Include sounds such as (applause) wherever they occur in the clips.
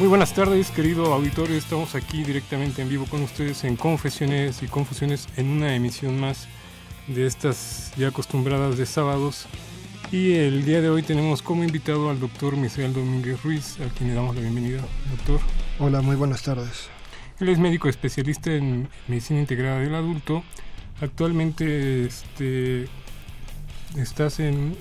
Muy buenas tardes, querido auditorio. Estamos aquí directamente en vivo con ustedes en Confesiones y Confusiones en una emisión más de estas ya acostumbradas de sábados. Y el día de hoy tenemos como invitado al doctor Misael Domínguez Ruiz, a quien le damos la bienvenida. Doctor. Hola, muy buenas tardes. Él es médico especialista en medicina integrada del adulto. Actualmente este, estás en,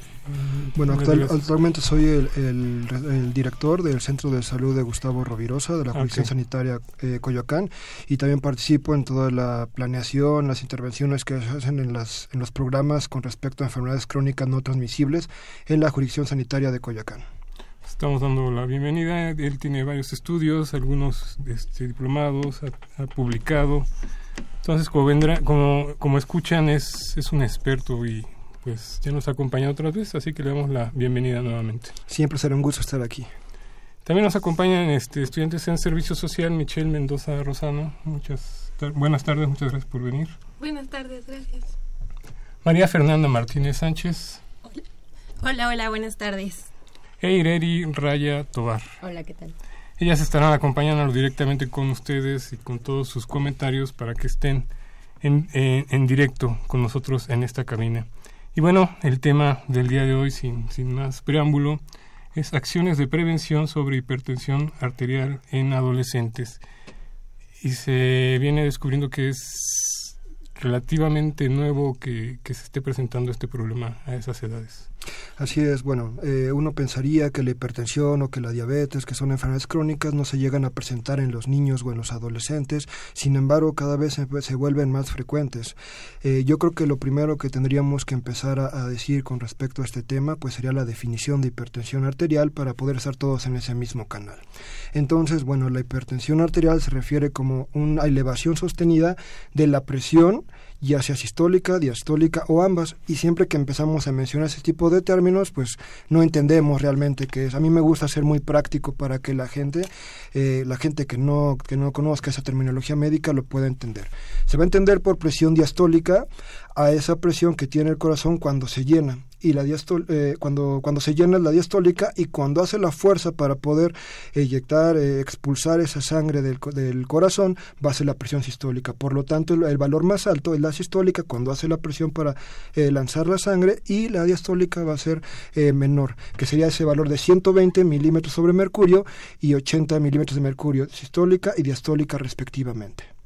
bueno, actual, actualmente soy el, el, el, director del Centro de Salud de Gustavo Rovirosa, de la Jurisdicción okay. Sanitaria eh, Coyoacán, y también participo en toda la planeación, las intervenciones que se hacen en, las, en los programas con respecto a enfermedades crónicas no transmisibles en la Jurisdicción Sanitaria de Coyoacán. Estamos dando la bienvenida. Él tiene varios estudios, algunos este, diplomados, ha, ha, publicado. Entonces, como, vendrá, como, como escuchan, es, es un experto y pues ya nos ha acompañado otras veces, así que le damos la bienvenida nuevamente. Siempre será un gusto estar aquí. También nos acompañan este, estudiantes en servicio social, Michelle Mendoza Rosano. Muchas tar buenas tardes, muchas gracias por venir. Buenas tardes, gracias. María Fernanda Martínez Sánchez. Hola, hola, buenas tardes. E Ireri Raya Tobar. Hola, ¿qué tal? Ellas estarán acompañándonos directamente con ustedes y con todos sus comentarios para que estén en, en, en directo con nosotros en esta cabina. Y bueno, el tema del día de hoy, sin, sin más preámbulo, es acciones de prevención sobre hipertensión arterial en adolescentes. Y se viene descubriendo que es relativamente nuevo que, que se esté presentando este problema a esas edades. Así es, bueno, eh, uno pensaría que la hipertensión o que la diabetes, que son enfermedades crónicas, no se llegan a presentar en los niños o en los adolescentes, sin embargo, cada vez se, vuelven más frecuentes. Eh, yo creo que lo primero que tendríamos que empezar a, a, decir con respecto a este tema, pues sería la definición de hipertensión arterial para poder estar todos en ese mismo canal. Entonces, bueno, la hipertensión arterial se refiere como una elevación sostenida de la presión, ya sea sistólica, diastólica o ambas, y siempre que empezamos a mencionar ese tipo de términos, pues no entendemos realmente qué es. A mí me gusta ser muy práctico para que la gente, eh, la gente que no, que no conozca esa terminología médica lo pueda entender. Se va a entender por presión diastólica a esa presión que tiene el corazón cuando se llena y la diastol, eh, cuando, cuando se llena la diastólica y cuando hace la fuerza para poder eyectar, eh, expulsar esa sangre del, del, corazón, va a ser la presión sistólica. Por lo tanto, el, valor más alto es la sistólica cuando hace la presión para eh, lanzar la sangre y la diastólica va a ser eh, menor, que sería ese valor de 120 milímetros sobre mercurio y 80 milímetros de mercurio, sistólica y diastólica respectivamente.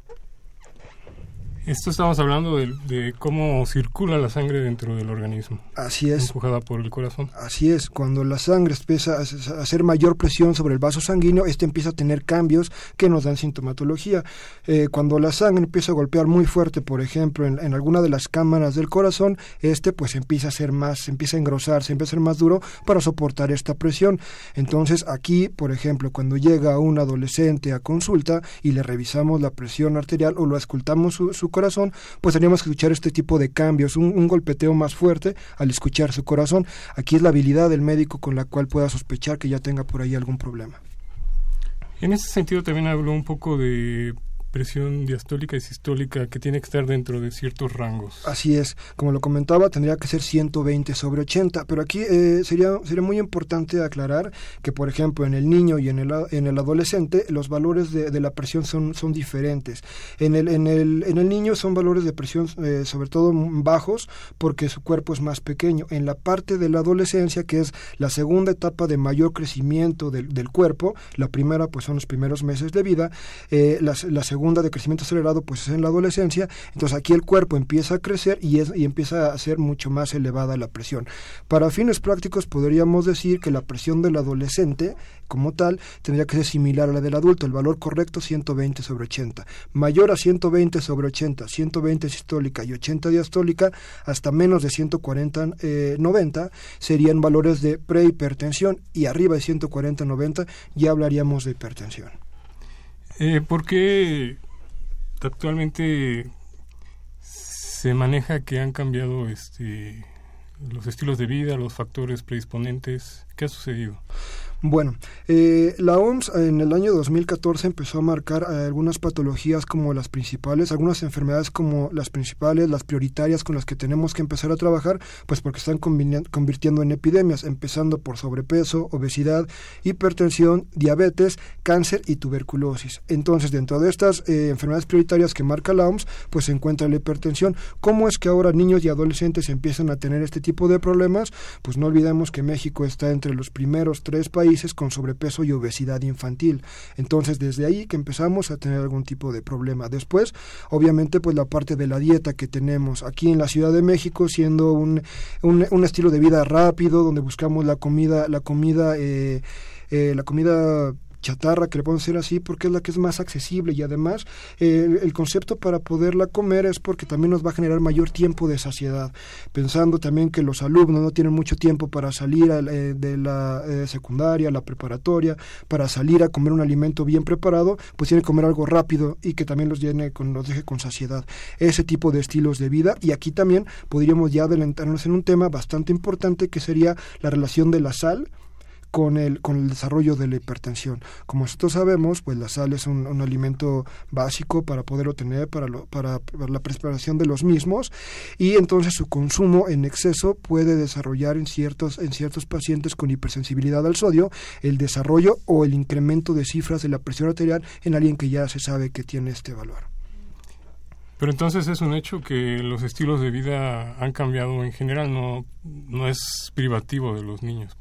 Esto estamos hablando de, de, cómo circula la sangre dentro del organismo. Así es. Empujada por el corazón. Así es. Cuando la sangre empieza a hacer mayor presión sobre el vaso sanguíneo, este empieza a tener cambios que nos dan sintomatología. Eh, cuando la sangre empieza a golpear muy fuerte, por ejemplo, en, en, alguna de las cámaras del corazón, este pues empieza a ser más, empieza a engrosar, se empieza a ser más duro para soportar esta presión. Entonces aquí, por ejemplo, cuando llega un adolescente a consulta y le revisamos la presión arterial o lo escultamos su, su corazón, pues tenemos que escuchar este tipo de cambios, un, un, golpeteo más fuerte al escuchar su corazón. Aquí es la habilidad del médico con la cual pueda sospechar que ya tenga por ahí algún problema. En ese sentido también habló un poco de presión diastólica y sistólica que tiene que estar dentro de ciertos rangos. Así es, como lo comentaba, tendría que ser 120 sobre 80, pero aquí eh, sería, sería muy importante aclarar que, por ejemplo, en el niño y en el, en el adolescente, los valores de, de la presión son, son diferentes. En el, en, el, en el niño son valores de presión eh, sobre todo bajos porque su cuerpo es más pequeño. En la parte de la adolescencia, que es la segunda etapa de mayor crecimiento del, del cuerpo, la primera pues son los primeros meses de vida, eh, la, la segunda segunda de crecimiento acelerado pues es en la adolescencia, entonces aquí el cuerpo empieza a crecer y, es, y empieza a ser mucho más elevada la presión. Para fines prácticos podríamos decir que la presión del adolescente como tal tendría que ser similar a la del adulto, el valor correcto 120 sobre 80, mayor a 120 sobre 80, 120 sistólica y 80 diastólica, hasta menos de 140 eh, 90 serían valores de prehipertensión y arriba de 140 90 ya hablaríamos de hipertensión. Eh, ¿Por qué actualmente se maneja que han cambiado este los estilos de vida, los factores predisponentes? ¿Qué ha sucedido? Bueno, eh, la OMS en el año 2014 empezó a marcar eh, algunas patologías como las principales, algunas enfermedades como las principales, las prioritarias con las que tenemos que empezar a trabajar, pues porque están convirtiendo en epidemias, empezando por sobrepeso, obesidad, hipertensión, diabetes, cáncer y tuberculosis. Entonces, dentro de estas eh, enfermedades prioritarias que marca la OMS, pues se encuentra la hipertensión. ¿Cómo es que ahora niños y adolescentes empiezan a tener este tipo de problemas? Pues no olvidemos que México está entre los primeros tres países con sobrepeso y obesidad infantil. Entonces, desde ahí que empezamos a tener algún tipo de problema. Después, obviamente, pues la parte de la dieta que tenemos aquí en la Ciudad de México, siendo un, un, un estilo de vida rápido, donde buscamos la comida, la comida, eh, eh, la comida chatarra, que le podemos decir así, porque es la que es más accesible. Y además eh, el concepto para poderla comer es porque también nos va a generar mayor tiempo de saciedad, pensando también que los alumnos no tienen mucho tiempo para salir eh, de la eh, secundaria, la preparatoria, para salir a comer un alimento bien preparado, pues tienen que comer algo rápido y que también los llene con, los deje con saciedad. Ese tipo de estilos de vida. Y aquí también podríamos ya adelantarnos en un tema bastante importante que sería la relación de la sal con el, con el desarrollo de la hipertensión. Como nosotros sabemos, pues la sal es un, alimento básico para poder obtener para, para, la preparación de los mismos y entonces su consumo en exceso puede desarrollar en ciertos, en ciertos pacientes con hipersensibilidad al sodio el desarrollo o el incremento de cifras de la presión arterial en alguien que ya se sabe que tiene este valor. Pero entonces es un hecho que los estilos de vida han cambiado en general, no, no es privativo de los niños.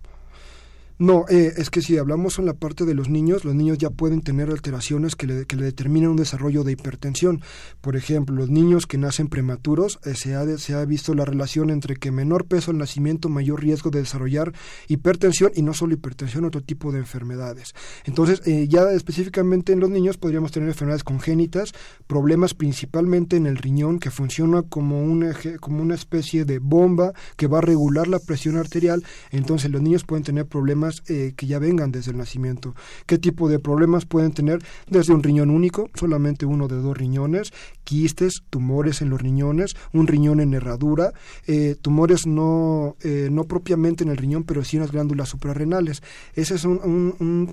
No, eh, es que si hablamos en la parte de los niños, los niños ya pueden tener alteraciones que le, que le determinan un desarrollo de hipertensión. Por ejemplo, los niños que nacen prematuros, eh, se, ha se ha visto la relación entre que menor peso al nacimiento, mayor riesgo de desarrollar hipertensión y no solo hipertensión, otro tipo de enfermedades. Entonces, eh, ya específicamente en los niños podríamos tener enfermedades congénitas, problemas principalmente en el riñón que funciona como una, como una especie de bomba que va a regular la presión arterial. Entonces, los niños pueden tener problemas eh, que ya vengan desde el nacimiento. ¿Qué tipo de problemas pueden tener? Desde un riñón único, solamente uno de dos riñones, quistes, tumores en los riñones, un riñón en herradura, eh, tumores no, eh, no propiamente en el riñón, pero sí en las glándulas suprarrenales. Ese es un,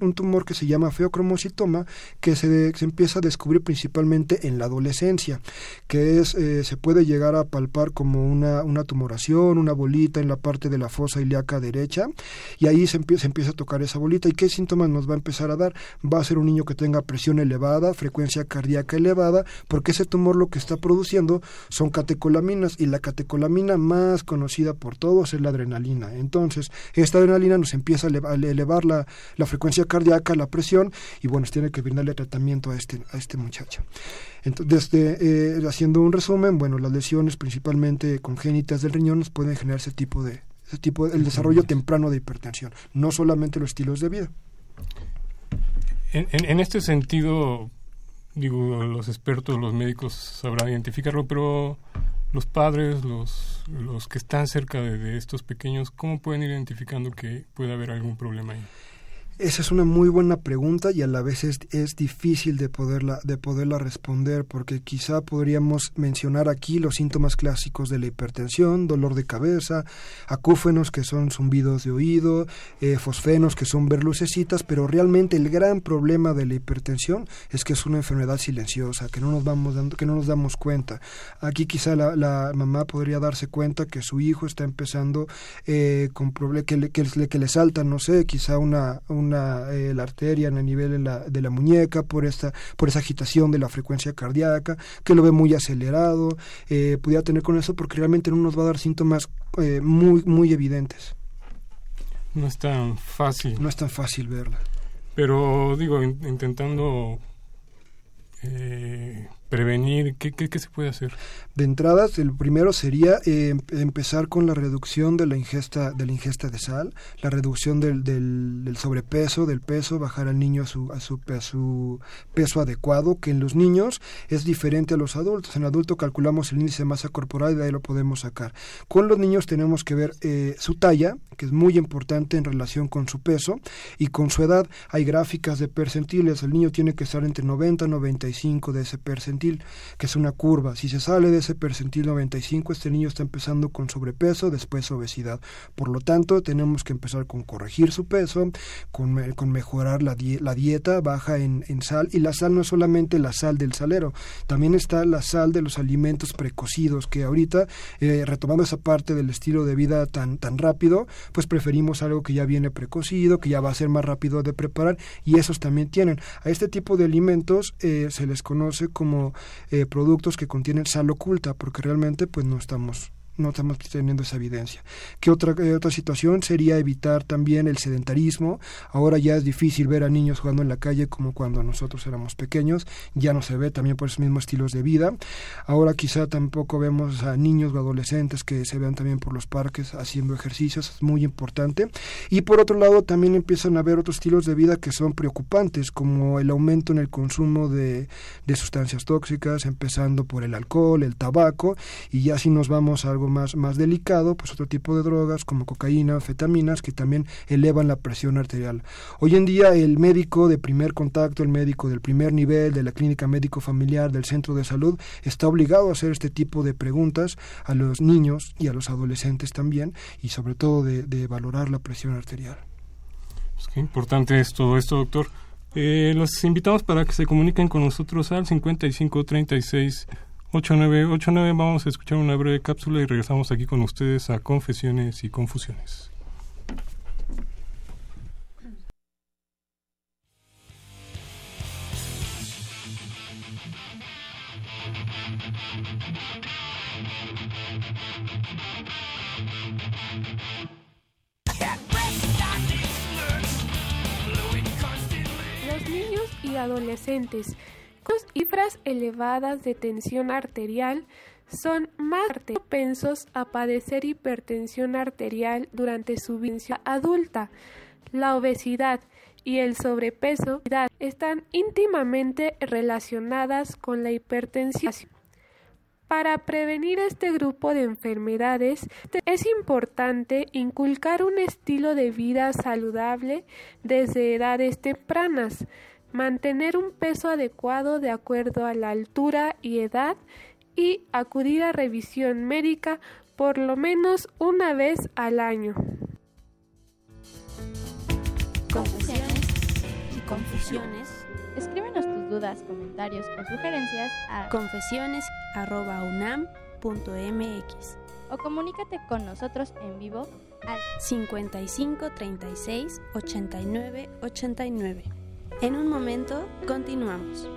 un, tumor que se llama feocromocitoma, que se, se, empieza a descubrir principalmente en la adolescencia, que es, se puede llegar a palpar como una, una tumoración, una bolita en la parte de la fosa ilíaca derecha, y ahí se empieza, empieza a tocar esa bolita. ¿Y qué síntomas nos va a empezar a dar? Va a ser un niño que tenga presión elevada, frecuencia cardíaca elevada, porque ese tumor lo que está produciendo son catecolaminas y la catecolamina más conocida por todos es la adrenalina. Entonces, esta adrenalina nos empieza a elevar, la, la, frecuencia cardíaca, la presión y bueno, tiene que brindarle tratamiento a este, a este muchacho. Entonces, eh, haciendo un resumen, bueno, las lesiones principalmente congénitas del riñón nos pueden generar ese tipo de, ese tipo el desarrollo temprano de hipertensión, no solamente los estilos de vida. En, en, este sentido, digo, los expertos, los médicos sabrán identificarlo, pero los padres, los, los que están cerca de, de estos pequeños, ¿cómo pueden ir identificando que puede haber algún problema ahí? Esa es una muy buena pregunta y a la vez es, es, difícil de poderla, de poderla responder porque quizá podríamos mencionar aquí los síntomas clásicos de la hipertensión, dolor de cabeza, acúfenos que son zumbidos de oído, eh, fosfenos que son ver lucecitas, pero realmente el gran problema de la hipertensión es que es una enfermedad silenciosa, que no nos vamos dando, que no nos damos cuenta. Aquí quizá la, la mamá podría darse cuenta que su hijo está empezando eh, con problemas que le, que, que le saltan, no sé, quizá una eh, la arteria en el nivel de la, de la muñeca por esta por esa agitación de la frecuencia cardíaca que lo ve muy acelerado eh, pudiera tener con eso porque realmente no nos va a dar síntomas eh, muy muy evidentes. No es tan fácil. No es tan fácil verla. Pero digo intentando eh, prevenir? ¿Qué, ¿Qué, se puede hacer? De entrada, el primero sería eh, empezar con la reducción de la ingesta de la ingesta de sal, la reducción del, del, sobrepeso, del peso, bajar al niño a su, a su, a su peso adecuado, que en los niños es diferente a los adultos. En adulto calculamos el índice de masa corporal y de ahí lo podemos sacar. Con los niños tenemos que ver eh, su talla, que es muy importante en relación con su peso, y con su edad hay gráficas de percentiles. El niño tiene que estar entre 90 y 95 de ese percentil que es una curva. Si se sale de ese percentil 95, este niño está empezando con sobrepeso, después obesidad. Por lo tanto, tenemos que empezar con corregir su peso, con, con mejorar la, la dieta baja en, en, sal. Y la sal no es solamente la sal del salero, también está la sal de los alimentos precocidos, que ahorita, eh, retomando esa parte del estilo de vida tan, tan rápido, pues preferimos algo que ya viene precocido, que ya va a ser más rápido de preparar, y esos también tienen. A este tipo de alimentos eh, se les conoce como eh, productos que contienen sal oculta, porque realmente pues no estamos no estamos teniendo esa evidencia. ¿Qué otra, otra situación sería evitar también el sedentarismo? Ahora ya es difícil ver a niños jugando en la calle como cuando nosotros éramos pequeños, ya no se ve también por esos mismos estilos de vida. Ahora quizá tampoco vemos a niños o adolescentes que se vean también por los parques haciendo ejercicios, es muy importante. Y por otro lado también empiezan a haber otros estilos de vida que son preocupantes, como el aumento en el consumo de, de sustancias tóxicas, empezando por el alcohol, el tabaco, y ya si nos vamos a algo más, más delicado, pues otro tipo de drogas como cocaína, anfetaminas, que también elevan la presión arterial. Hoy en día el médico de primer contacto, el médico del primer nivel, de la clínica médico familiar, del centro de salud, está obligado a hacer este tipo de preguntas a los niños y a los adolescentes también, y sobre todo de, valorar la presión arterial. Pues qué importante es todo esto, doctor. Eh, los invitamos para que se comuniquen con nosotros al 5536 8989 vamos a escuchar una breve cápsula y regresamos aquí con ustedes a Confesiones y Confusiones. Los niños y adolescentes cifras elevadas de tensión arterial son más propensos a padecer hipertensión arterial durante su vida adulta. La obesidad y el sobrepeso están íntimamente relacionadas con la hipertensión. Para prevenir este grupo de enfermedades es importante inculcar un estilo de vida saludable desde edades tempranas, mantener un peso adecuado de acuerdo a la altura y edad y acudir a revisión médica por lo menos una vez al año. Confusiones y confusiones. Escríbenos tus dudas, comentarios o sugerencias a confesiones.unam.mx o comunícate con nosotros en vivo al 55 36 89 89. En un momento, continuamos.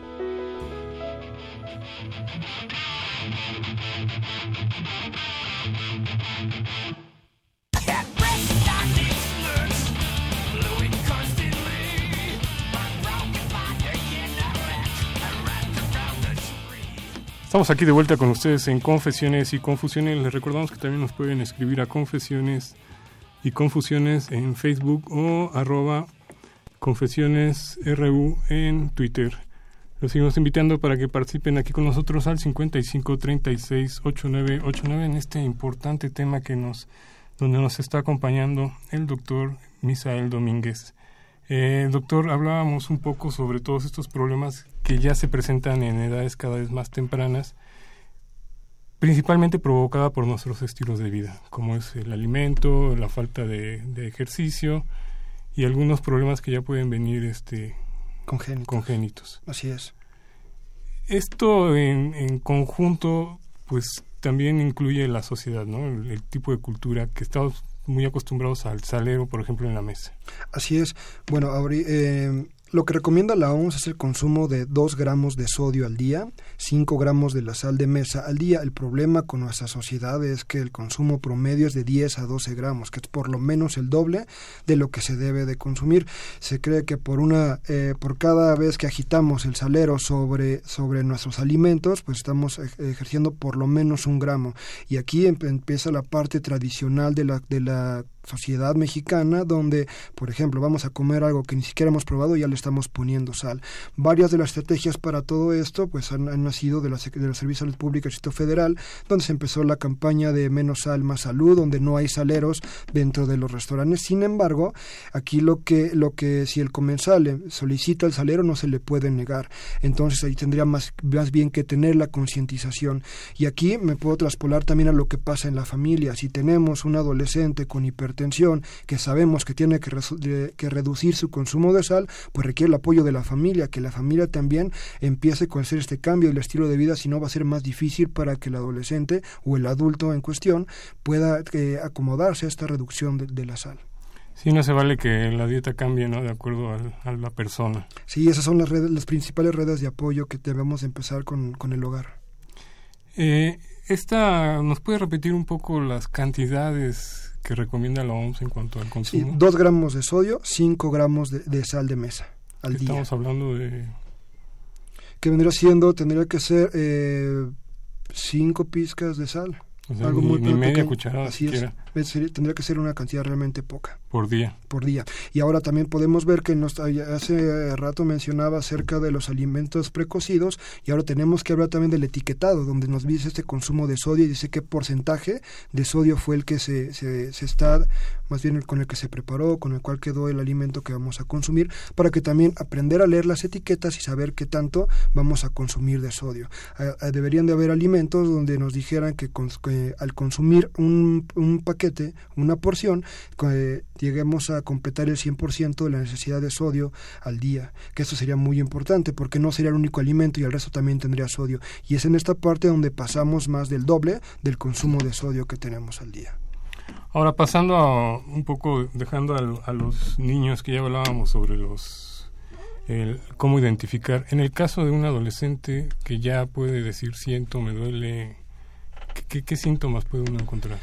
Estamos aquí de vuelta con ustedes en Confesiones y Confusiones. Les recordamos que también nos pueden escribir a Confesiones y Confusiones en Facebook o arroba Confesiones RU en Twitter. Los seguimos invitando para que participen aquí con nosotros al 55 36 8989 en este importante tema que nos donde nos está acompañando el doctor Misael Domínguez. Eh, doctor, hablábamos un poco sobre todos estos problemas que ya se presentan en edades cada vez más tempranas, principalmente provocada por nuestros estilos de vida, como es el alimento, la falta de ejercicio, y algunos problemas que ya pueden venir este congénitos. congénitos. Así es. Esto en, en, conjunto, pues también incluye la sociedad, ¿no? El, tipo de cultura que estamos muy acostumbrados al salero, por ejemplo, en la mesa. Así es. Bueno, ahora, eh, lo que recomienda la OMS es el consumo de 2 gramos de sodio al día, 5 gramos de la sal de mesa al día. El problema con nuestra sociedad es que el consumo promedio es de 10 a 12 gramos, que es por lo menos el doble de lo que se debe de consumir. Se cree que por una, eh, por cada vez que agitamos el salero sobre, sobre nuestros alimentos, pues estamos ejerciendo por lo menos un gramo. Y aquí empieza la parte tradicional de la, de la sociedad mexicana donde, por ejemplo, vamos a comer algo que ni siquiera hemos probado y ya le estamos poniendo sal. Varias de las estrategias para todo esto pues han, nacido de la, de la Servicio de Salud Pública del Distrito Federal, donde se empezó la campaña de menos sal, más salud, donde no hay saleros dentro de los restaurantes. Sin embargo, aquí lo que, lo que si el comensal solicita el salero no se le puede negar. Entonces ahí tendría más, más bien que tener la concientización. Y aquí me puedo traspolar también a lo que pasa en la familia. Si tenemos un adolescente con hiper tensión, que sabemos que tiene que, que, reducir su consumo de sal, pues requiere el apoyo de la familia, que la familia también empiece con hacer este cambio del estilo de vida, si no va a ser más difícil para que el adolescente o el adulto en cuestión pueda eh, acomodarse a esta reducción de, la sal. Sí, no se vale que la dieta cambie, ¿no? De acuerdo a, la persona. Sí, esas son las redes, las principales redes de apoyo que debemos empezar con, con el hogar. Eh, esta, ¿nos puede repetir un poco las cantidades que recomienda la OMS en cuanto al consumo? Sí, dos gramos de sodio, 5 gramos de, sal de mesa al día. Estamos hablando de... Que vendría siendo, tendría que ser eh, cinco pizcas de sal. algo muy, media cucharada Así tendría que ser una cantidad realmente poca. Por día. Por día. Y ahora también podemos ver que nos, hace rato mencionaba acerca de los alimentos precocidos y ahora tenemos que hablar también del etiquetado, donde nos dice este consumo de sodio y dice qué porcentaje de sodio fue el que se, se, está, más bien con el que se preparó, con el cual quedó el alimento que vamos a consumir, para que también aprender a leer las etiquetas y saber qué tanto vamos a consumir de sodio. deberían de haber alimentos donde nos dijeran que, al consumir un, un paquete una porción, lleguemos a completar el 100% de la necesidad de sodio al día, que eso sería muy importante porque no sería el único alimento y el resto también tendría sodio. Y es en esta parte donde pasamos más del doble del consumo de sodio que tenemos al día. Ahora pasando a un poco, dejando a, los niños que ya hablábamos sobre los cómo identificar. En el caso de un adolescente que ya puede decir siento, me duele, qué síntomas puede uno encontrar?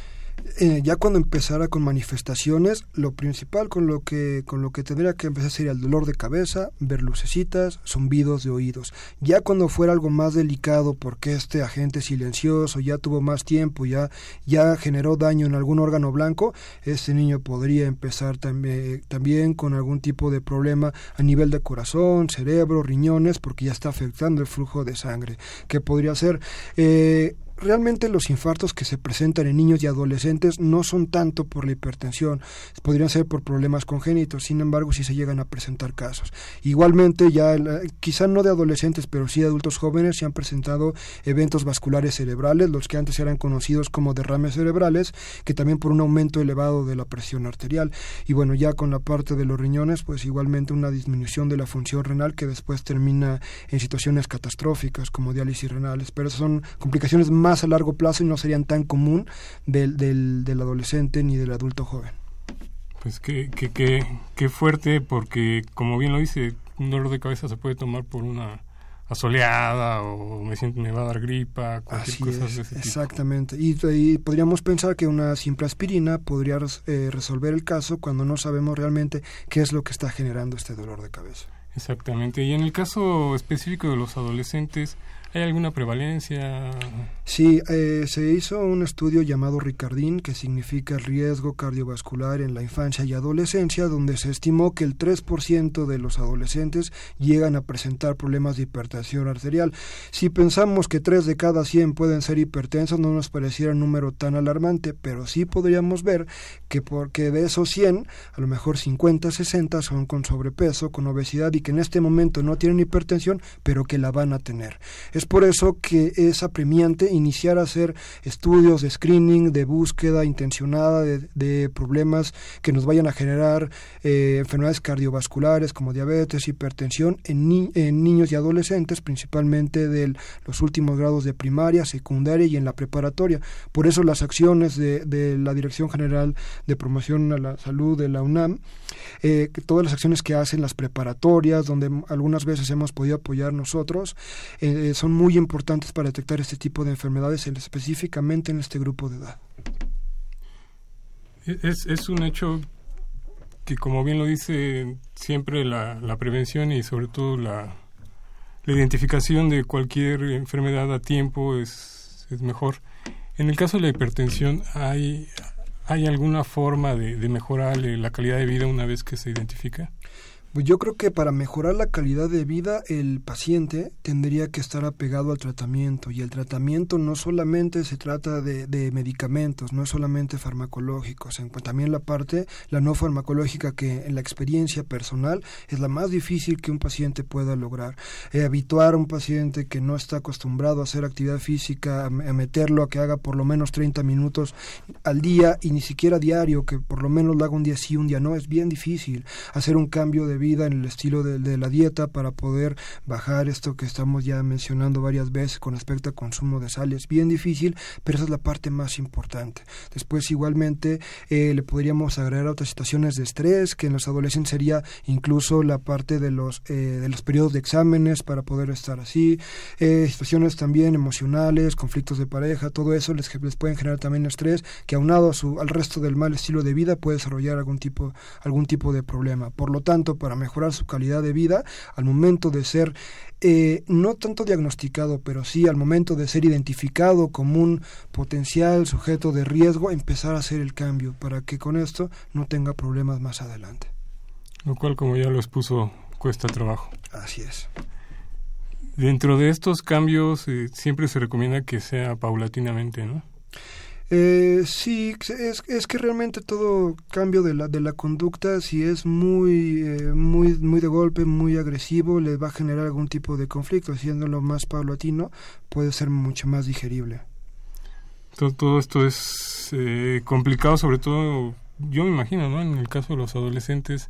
Eh, ya cuando empezara con manifestaciones, lo principal con lo que con lo que tendría que empezar sería el dolor de cabeza, ver lucecitas, zumbidos de oídos. Ya cuando fuera algo más delicado, porque este agente silencioso ya tuvo más tiempo, ya ya generó daño en algún órgano blanco, este niño podría empezar también también con algún tipo de problema a nivel de corazón, cerebro, riñones, porque ya está afectando el flujo de sangre. ¿Qué podría ser? Eh, realmente los infartos que se presentan en niños y adolescentes no son tanto por la hipertensión, podrían ser por problemas congénitos, sin embargo si se llegan a presentar casos. Igualmente ya, quizá no de adolescentes, pero sí de adultos jóvenes se han presentado eventos vasculares cerebrales, los que antes eran conocidos como derrames cerebrales, que también por un aumento elevado de la presión arterial. Y bueno, ya con la parte de los riñones, pues igualmente una disminución de la función renal que después termina en situaciones catastróficas como diálisis renales, pero son complicaciones más más a largo plazo y no serían tan común del, del, del adolescente ni del adulto joven. Pues qué, qué, qué, qué fuerte, porque como bien lo dice, un dolor de cabeza se puede tomar por una asoleada o me siento me va a dar gripa, cualquier cosa de ese Exactamente. Y, y, podríamos pensar que una simple aspirina podría eh, resolver el caso cuando no sabemos realmente qué es lo que está generando este dolor de cabeza. Exactamente. Y en el caso específico de los adolescentes, ¿Hay alguna prevalencia? Sí, eh, se hizo un estudio llamado Ricardín, que significa riesgo cardiovascular en la infancia y adolescencia, donde se estimó que el 3% de los adolescentes llegan a presentar problemas de hipertensión arterial. Si pensamos que 3 de cada 100 pueden ser hipertensos, no nos pareciera un número tan alarmante, pero sí podríamos ver que porque de esos 100, a lo mejor 50, 60 son con sobrepeso, con obesidad y que en este momento no tienen hipertensión, pero que la van a tener Es por eso que es apremiante iniciar a hacer estudios de screening, de búsqueda intencionada de, problemas que nos vayan a generar eh, enfermedades cardiovasculares como diabetes, hipertensión en, en niños y adolescentes, principalmente de los últimos grados de primaria, secundaria y en la preparatoria. Por eso las acciones de, de la Dirección General de Promoción a la Salud de la UNAM, eh, todas las acciones que hacen las preparatorias, donde algunas veces hemos podido apoyar nosotros, eh, son muy importantes para detectar este tipo de enfermedades, específicamente en este grupo de edad. Es, es un hecho que, como bien lo dice, siempre la, la prevención y sobre todo la, la identificación de cualquier enfermedad a tiempo es, es mejor. En el caso de la hipertensión, ¿hay, hay alguna forma de, de mejorar la calidad de vida una vez que se identifica? Pues yo creo que para mejorar la calidad de vida el paciente tendría que estar apegado al tratamiento y el tratamiento no solamente se trata de, de medicamentos, no es solamente farmacológico, también la parte, la no farmacológica que en la experiencia personal es la más difícil que un paciente pueda lograr. Eh, habituar a un paciente que no está acostumbrado a hacer actividad física, a, meterlo a que haga por lo menos 30 minutos al día y ni siquiera diario, que por lo menos lo haga un día sí, un día no, es bien difícil hacer un cambio de vida en el estilo de, la dieta para poder bajar esto que estamos ya mencionando varias veces con respecto al consumo de sal. Es bien difícil, pero esa es la parte más importante. Después igualmente eh, le podríamos agregar otras situaciones de estrés, que en los adolescentes sería incluso la parte de los, eh, de los periodos de exámenes para poder estar así, eh, situaciones también emocionales, conflictos de pareja, todo eso les, les pueden generar también estrés que aunado a su, al resto del mal estilo de vida puede desarrollar algún tipo, algún tipo de problema. Por lo tanto, para mejorar su calidad de vida al momento de ser eh, no tanto diagnosticado, pero sí al momento de ser identificado como un potencial sujeto de riesgo, empezar a hacer el cambio para que con esto no tenga problemas más adelante. Lo cual, como ya lo expuso, cuesta trabajo. Así es. Dentro de estos cambios eh, siempre se recomienda que sea paulatinamente, ¿no? Eh, sí, es, es que realmente todo cambio de la, de la conducta, si es muy, eh, muy, muy de golpe, muy agresivo, le va a generar algún tipo de conflicto. Haciéndolo más paulatino, puede ser mucho más digerible. Todo, todo esto es eh, complicado, sobre todo, yo me imagino, ¿no? En el caso de los adolescentes,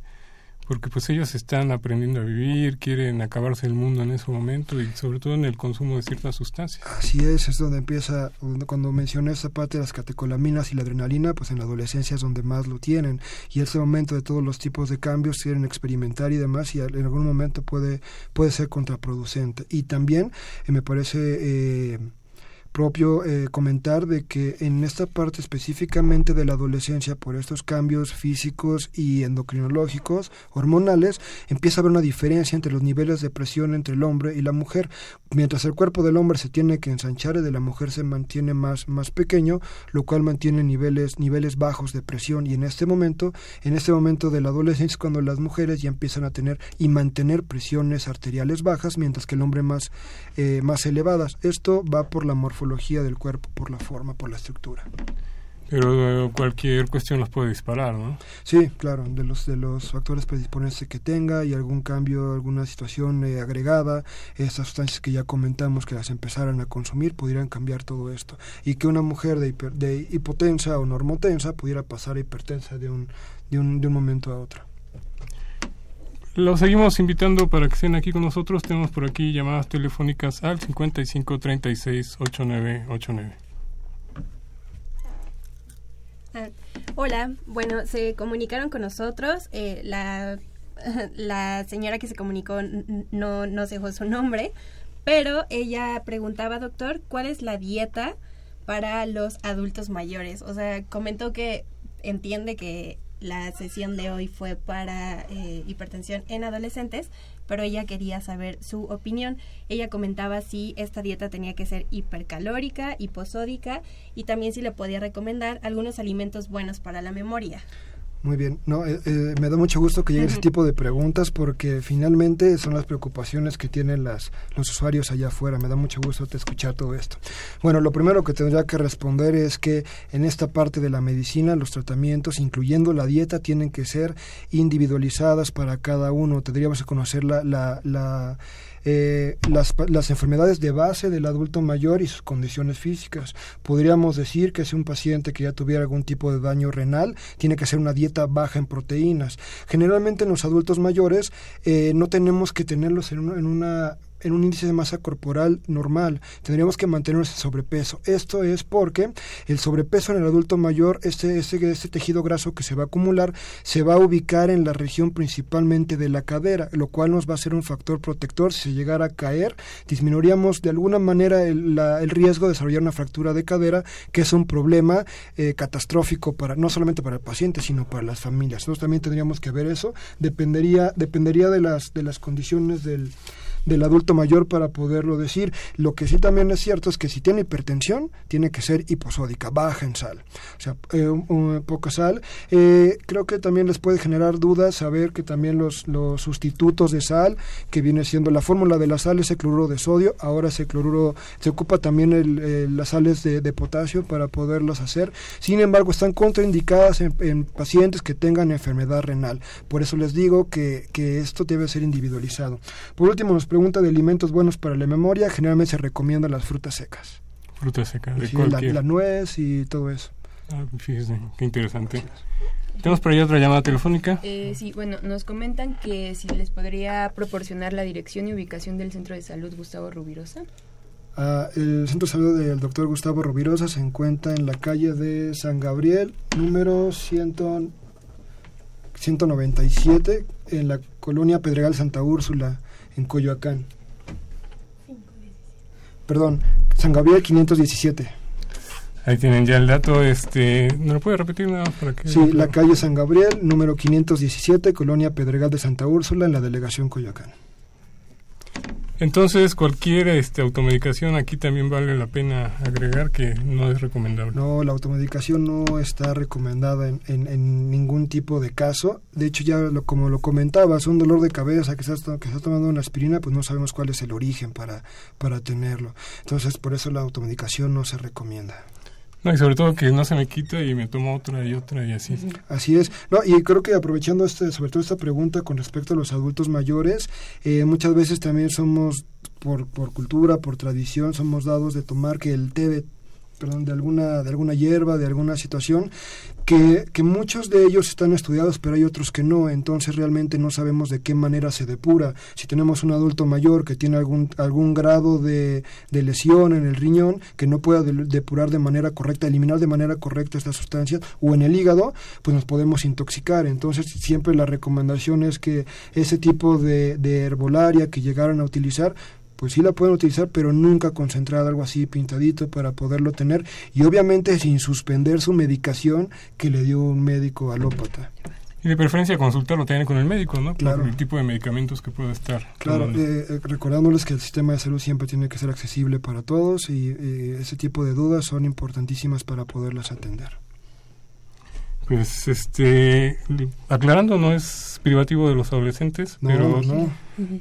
porque pues ellos están aprendiendo a vivir, quieren acabarse el mundo en ese momento y sobre todo en el consumo de ciertas sustancias. Así es, es donde empieza, cuando mencioné esa parte de las catecolaminas y la adrenalina, pues en la adolescencia es donde más lo tienen y ese momento de todos los tipos de cambios quieren experimentar y demás y en algún momento puede, puede ser contraproducente. Y también eh, me parece... Eh, propio eh, comentar de que en esta parte específicamente de la adolescencia, por estos cambios físicos y endocrinológicos, hormonales, empieza a haber una diferencia entre los niveles de presión entre el hombre y la mujer. Mientras el cuerpo del hombre se tiene que ensanchar, el de la mujer se mantiene más, más pequeño, lo cual mantiene niveles, niveles bajos de presión. Y en este momento, en este momento de la adolescencia es cuando las mujeres ya empiezan a tener y mantener presiones arteriales bajas, mientras que el hombre más, eh, más elevadas. Esto va por la morfología del cuerpo, por la forma, por la estructura. Pero eh, cualquier cuestión los puede disparar, ¿no? Sí, claro, de los de los factores predisponentes que tenga y algún cambio, alguna situación eh, agregada, esas sustancias que ya comentamos que las empezaran a consumir pudieran cambiar todo esto y que una mujer de, de hipotensa o normotensa pudiera pasar a hipertensa de un, de un, de un momento a otro. Los seguimos invitando para que estén aquí con nosotros. Tenemos por aquí llamadas telefónicas al 55 36 8989. hola, bueno, se comunicaron con nosotros. Eh, la, (laughs) la señora que se comunicó no nos dejó su nombre, pero ella preguntaba, doctor, ¿cuál es la dieta para los adultos mayores? O sea, comentó que entiende que la sesión de hoy fue para eh, hipertensión en adolescentes, pero ella quería saber su opinión. Ella comentaba si esta dieta tenía que ser hipercalórica, hiposódica y también si le podía recomendar algunos alimentos buenos para la memoria. Muy bien, no, eh, eh, me da mucho gusto que llegue ese tipo de preguntas porque finalmente son las preocupaciones que tienen las, los usuarios allá afuera. Me da mucho gusto te escuchar todo esto. Bueno, lo primero que tendría que responder es que en esta parte de la medicina los tratamientos, incluyendo la dieta, tienen que ser individualizadas para cada uno. Tendríamos que conocer la, la, la eh, las, las, enfermedades de base del adulto mayor y sus condiciones físicas. Podríamos decir que si un paciente que ya tuviera algún tipo de daño renal, tiene que hacer una dieta baja en proteínas. Generalmente en los adultos mayores eh, no tenemos que tenerlos en, en una en un índice de masa corporal normal. Tendríamos que mantenernos en sobrepeso. Esto es porque el sobrepeso en el adulto mayor, este, este, este tejido graso que se va a acumular, se va a ubicar en la región principalmente de la cadera, lo cual nos va a ser un factor protector. Si se llegara a caer, disminuiríamos de alguna manera el, el riesgo de desarrollar una fractura de cadera, que es un problema eh, catastrófico para no solamente para el paciente, sino para las familias. Nosotros también tendríamos que ver eso. Dependería, dependería de las, de las condiciones del del adulto mayor para poderlo decir. Lo que sí también es cierto es que si tiene hipertensión, tiene que ser hiposódica, baja en sal, o sea, eh, poca sal. Eh, creo que también les puede generar dudas saber que también los, los sustitutos de sal, que viene siendo la fórmula de la sal, ese cloruro de sodio, ahora ese cloruro, se ocupa también el, las sales de, potasio para poderlos hacer. Sin embargo, están contraindicadas en, en, pacientes que tengan enfermedad renal. Por eso les digo que, que esto debe ser individualizado. Por último, nos pregunta de alimentos buenos para la memoria, generalmente se recomiendan las frutas secas. Frutas secas, de sí, la, nuez y todo eso. Ah, fíjese, qué interesante. ¿Tenemos por ahí otra llamada telefónica? Eh, sí, bueno, nos comentan que si les podría proporcionar la dirección y ubicación del Centro de Salud Gustavo Rubirosa. Ah, el Centro de Salud del doctor Gustavo Rubirosa se encuentra en la calle de San Gabriel, número 100, 197, en la colonia Pedregal Santa Úrsula en Coyoacán. Perdón, San Gabriel 517. Ahí tienen ya el dato, este, ¿no lo puede repetir nada para que Sí, la calle San Gabriel, número 517, Colonia Pedregal de Santa Úrsula, en la delegación Coyoacán. Entonces, cualquier este, automedicación aquí también vale la pena agregar que no es recomendable. No, la automedicación no está recomendada en, en, ningún tipo de caso. De hecho, ya lo, como lo comentabas, un dolor de cabeza que estás, que estás tomando una aspirina, pues no sabemos cuál es el origen para, para tenerlo. Entonces, por eso la automedicación no se recomienda. (laughs) No, y sobre todo que no se me quita y me tomo otra y otra y así. Así es. No, y creo que aprovechando este, sobre todo esta pregunta con respecto a los adultos mayores, eh, muchas veces también somos, por, por cultura, por tradición, somos dados de tomar que el té perdón, de alguna, de alguna hierba, de alguna situación, que, que, muchos de ellos están estudiados, pero hay otros que no, entonces realmente no sabemos de qué manera se depura. Si tenemos un adulto mayor que tiene algún, algún grado de, de lesión en el riñón, que no pueda depurar de manera correcta, eliminar de manera correcta esta sustancia, o en el hígado, pues nos podemos intoxicar. Entonces siempre la recomendación es que ese tipo de, de herbolaria que llegaran a utilizar, pues sí la pueden utilizar, pero nunca concentrada, algo así pintadito para poderlo tener y obviamente sin suspender su medicación que le dio un médico alópata. Y de preferencia consultarlo también con el médico, ¿no? Claro. Por el tipo de medicamentos que puede estar. Claro, eh, eh, recordándoles que el sistema de salud siempre tiene que ser accesible para todos y eh, ese tipo de dudas son importantísimas para poderlas atender. Pues, este, aclarando, no es privativo de los adolescentes, pero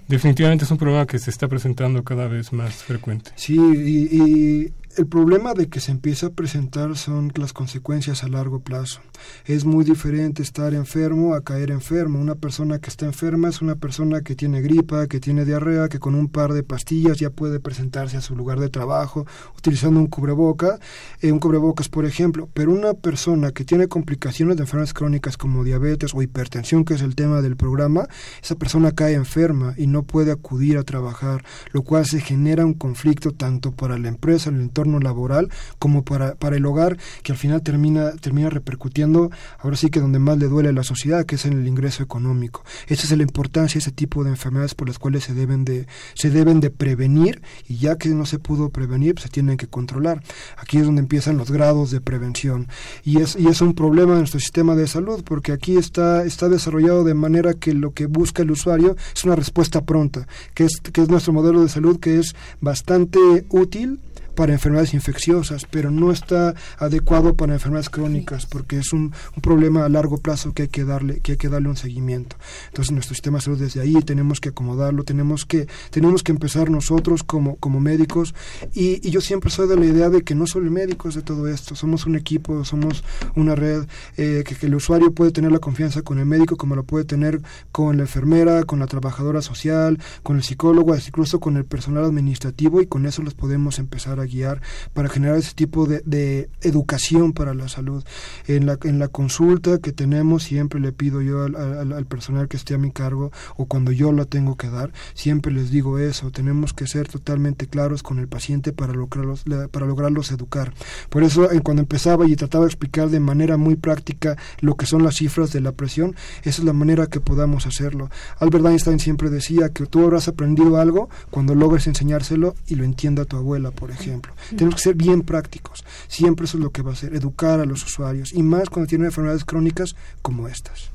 definitivamente es un problema que se está presentando cada vez más frecuente. Sí, y el problema de que se empieza a presentar son las consecuencias a largo plazo. Es muy diferente estar enfermo a caer enfermo. Una persona que está enferma es una persona que tiene gripa, que tiene diarrea, que con un par de pastillas ya puede presentarse a su lugar de trabajo utilizando un cubreboca, eh, un cubrebocas por ejemplo. Pero una persona que tiene complicaciones de enfermedades crónicas como diabetes o hipertensión, que es el tema del programa, esa persona cae enferma y no puede acudir a trabajar, lo cual se genera un conflicto tanto para la empresa, el entorno laboral como para, para el hogar, que al final termina, termina repercutiendo, ahora sí que donde más le duele a la sociedad, que es en el ingreso económico. Esa es la importancia, ese tipo de enfermedades por las cuales se deben de, se deben de prevenir y ya que no se pudo prevenir, pues se tienen que controlar. Aquí es donde empiezan los grados de prevención. Y es, y es un problema en nuestro sistema de salud, porque aquí está, está desarrollado de manera que lo que busca el usuario es una respuesta pronta, que es, que es nuestro modelo de salud que es bastante útil para enfermedades infecciosas, pero no está adecuado para enfermedades crónicas porque es un, un, problema a largo plazo que hay que darle que hay que darle un seguimiento. Entonces nuestro sistema de salud desde ahí tenemos que acomodarlo, tenemos que tenemos que empezar nosotros como como médicos y, y yo siempre soy de la idea de que no solo médicos de todo esto, somos un equipo, somos una red eh, que, que el usuario puede tener la confianza con el médico como lo puede tener con la enfermera, con la trabajadora social, con el psicólogo, incluso con el personal administrativo y con eso los podemos empezar a guiar para generar ese tipo de, educación para la salud. En la, la consulta que tenemos siempre le pido yo al, al, al, personal que esté a mi cargo o cuando yo la tengo que dar, siempre les digo eso, tenemos que ser totalmente claros con el paciente para lograrlos, para lograrlos educar. Por eso cuando empezaba y trataba de explicar de manera muy práctica lo que son las cifras de la presión, esa es la manera que podamos hacerlo. Albert Einstein siempre decía que tú habrás aprendido algo cuando logres enseñárselo y lo entienda tu abuela, por ejemplo. Tenemos que ser bien prácticos. Siempre eso es lo que va a hacer, educar a los usuarios y más cuando tienen enfermedades crónicas como estas.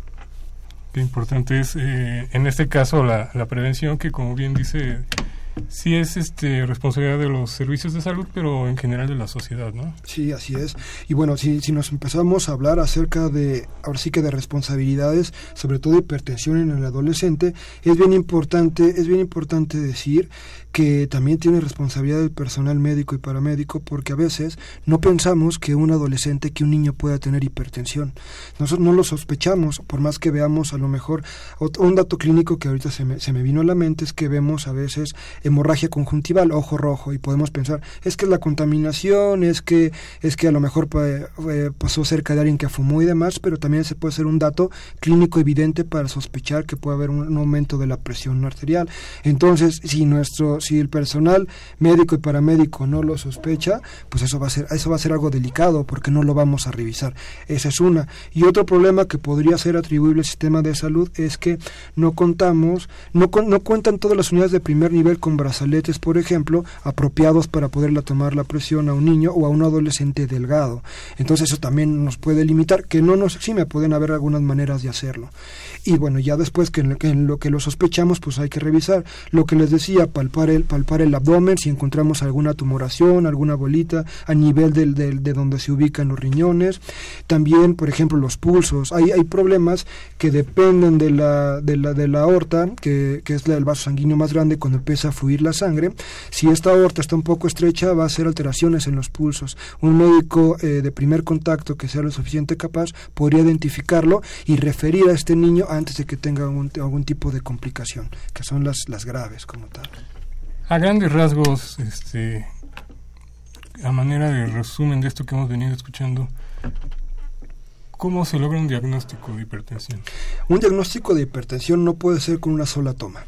Qué importante es, eh, en este caso, la, la prevención que, como bien dice sí es este responsabilidad de los servicios de salud, pero en general de la sociedad, ¿no? Sí, así es. Y bueno, si, si nos empezamos a hablar acerca de, ahora sí que de responsabilidades, sobre todo hipertensión en el adolescente, es bien importante, es bien importante decir que también tiene responsabilidad el personal médico y paramédico porque a veces no pensamos que un adolescente, que un niño pueda tener hipertensión. Nosotros no lo sospechamos, por más que veamos a lo mejor un dato clínico que ahorita se me, se me vino a la mente es que vemos a veces hemorragia conjuntival, ojo rojo, y podemos pensar, es que es la contaminación, es que, es que a lo mejor eh, pasó cerca de alguien que fumó y demás, pero también se puede ser un dato clínico evidente para sospechar que puede haber un, un aumento de la presión arterial. Entonces, si nuestro si el personal médico y paramédico no lo sospecha, pues eso va a ser eso va a ser algo delicado porque no lo vamos a revisar. Esa es una. Y otro problema que podría ser atribuible al sistema de salud es que no contamos, no, no cuentan todas las unidades de primer nivel con brazaletes, por ejemplo, apropiados para poderla tomar la presión a un niño o a un adolescente delgado. Entonces eso también nos puede limitar, que no nos exime, pueden haber algunas maneras de hacerlo. Y bueno, ya después que en lo que, en lo, que lo sospechamos, pues hay que revisar. Lo que les decía, palpar palpar el abdomen, si encontramos alguna tumoración, alguna bolita a nivel del, del, de donde se ubican los riñones. También, por ejemplo, los pulsos. Hay, hay problemas que dependen de la, de la, de la aorta, que, que es el vaso sanguíneo más grande cuando empieza a fluir la sangre. Si esta aorta está un poco estrecha, va a hacer alteraciones en los pulsos. Un médico eh, de primer contacto que sea lo suficiente capaz podría identificarlo y referir a este niño antes de que tenga algún, algún tipo de complicación, que son las, las graves como tal. A grandes rasgos, este, a manera de resumen de esto que hemos venido escuchando, ¿cómo se logra un diagnóstico de hipertensión? Un diagnóstico de hipertensión no puede ser con una sola toma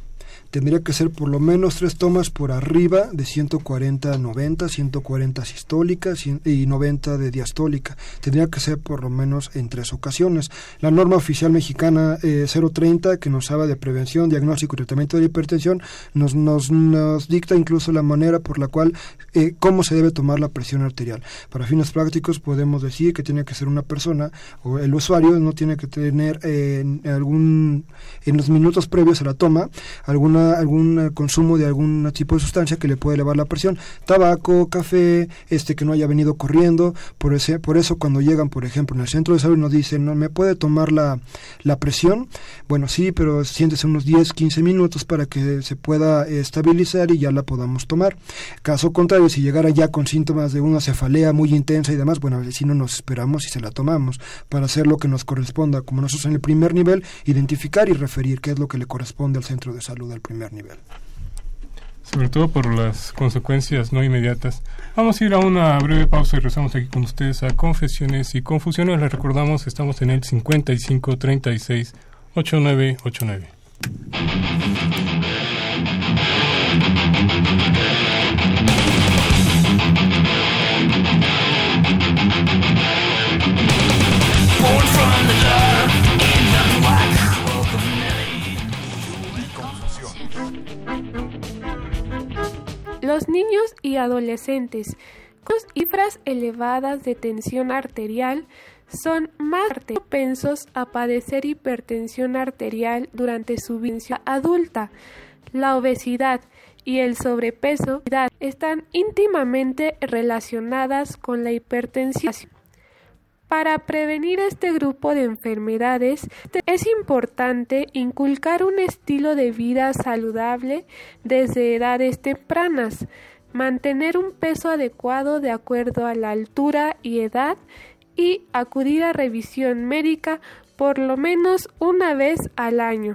tendría que ser por lo menos tres tomas por arriba de 140 a 90, 140 sistólica y 90 de diastólica. Tendría que ser por lo menos en tres ocasiones. La norma oficial mexicana eh, 030, que nos habla de prevención, diagnóstico y tratamiento de la hipertensión, nos, nos, nos dicta incluso la manera por la cual, eh, cómo se debe tomar la presión arterial. Para fines prácticos podemos decir que tiene que ser una persona o el usuario no tiene que tener eh, algún, en los minutos previos a la toma alguna algún consumo de algún tipo de sustancia que le puede elevar la presión, tabaco, café, este que no haya venido corriendo, por ese, por eso cuando llegan, por ejemplo, en el centro de salud nos dicen, "No me puede tomar la, la presión." Bueno, sí, pero siéntese unos 10, 15 minutos para que se pueda estabilizar y ya la podamos tomar. Caso contrario, si llegara ya con síntomas de una cefalea muy intensa y demás, bueno, si no nos esperamos y se la tomamos para hacer lo que nos corresponda, como nosotros en el primer nivel, identificar y referir qué es lo que le corresponde al centro de salud al primer nivel. Sobre todo por las consecuencias no inmediatas. Vamos a ir a una breve pausa y regresamos aquí con ustedes a Confesiones y Confusiones. Les recordamos, estamos en el 5536 Los niños y adolescentes con cifras elevadas de tensión arterial son más propensos a padecer hipertensión arterial durante su vida adulta. La obesidad y el sobrepeso están íntimamente relacionadas con la hipertensión. Para prevenir este grupo de enfermedades es importante inculcar un estilo de vida saludable desde edades tempranas, mantener un peso adecuado de acuerdo a la altura y edad y acudir a revisión médica por lo menos una vez al año.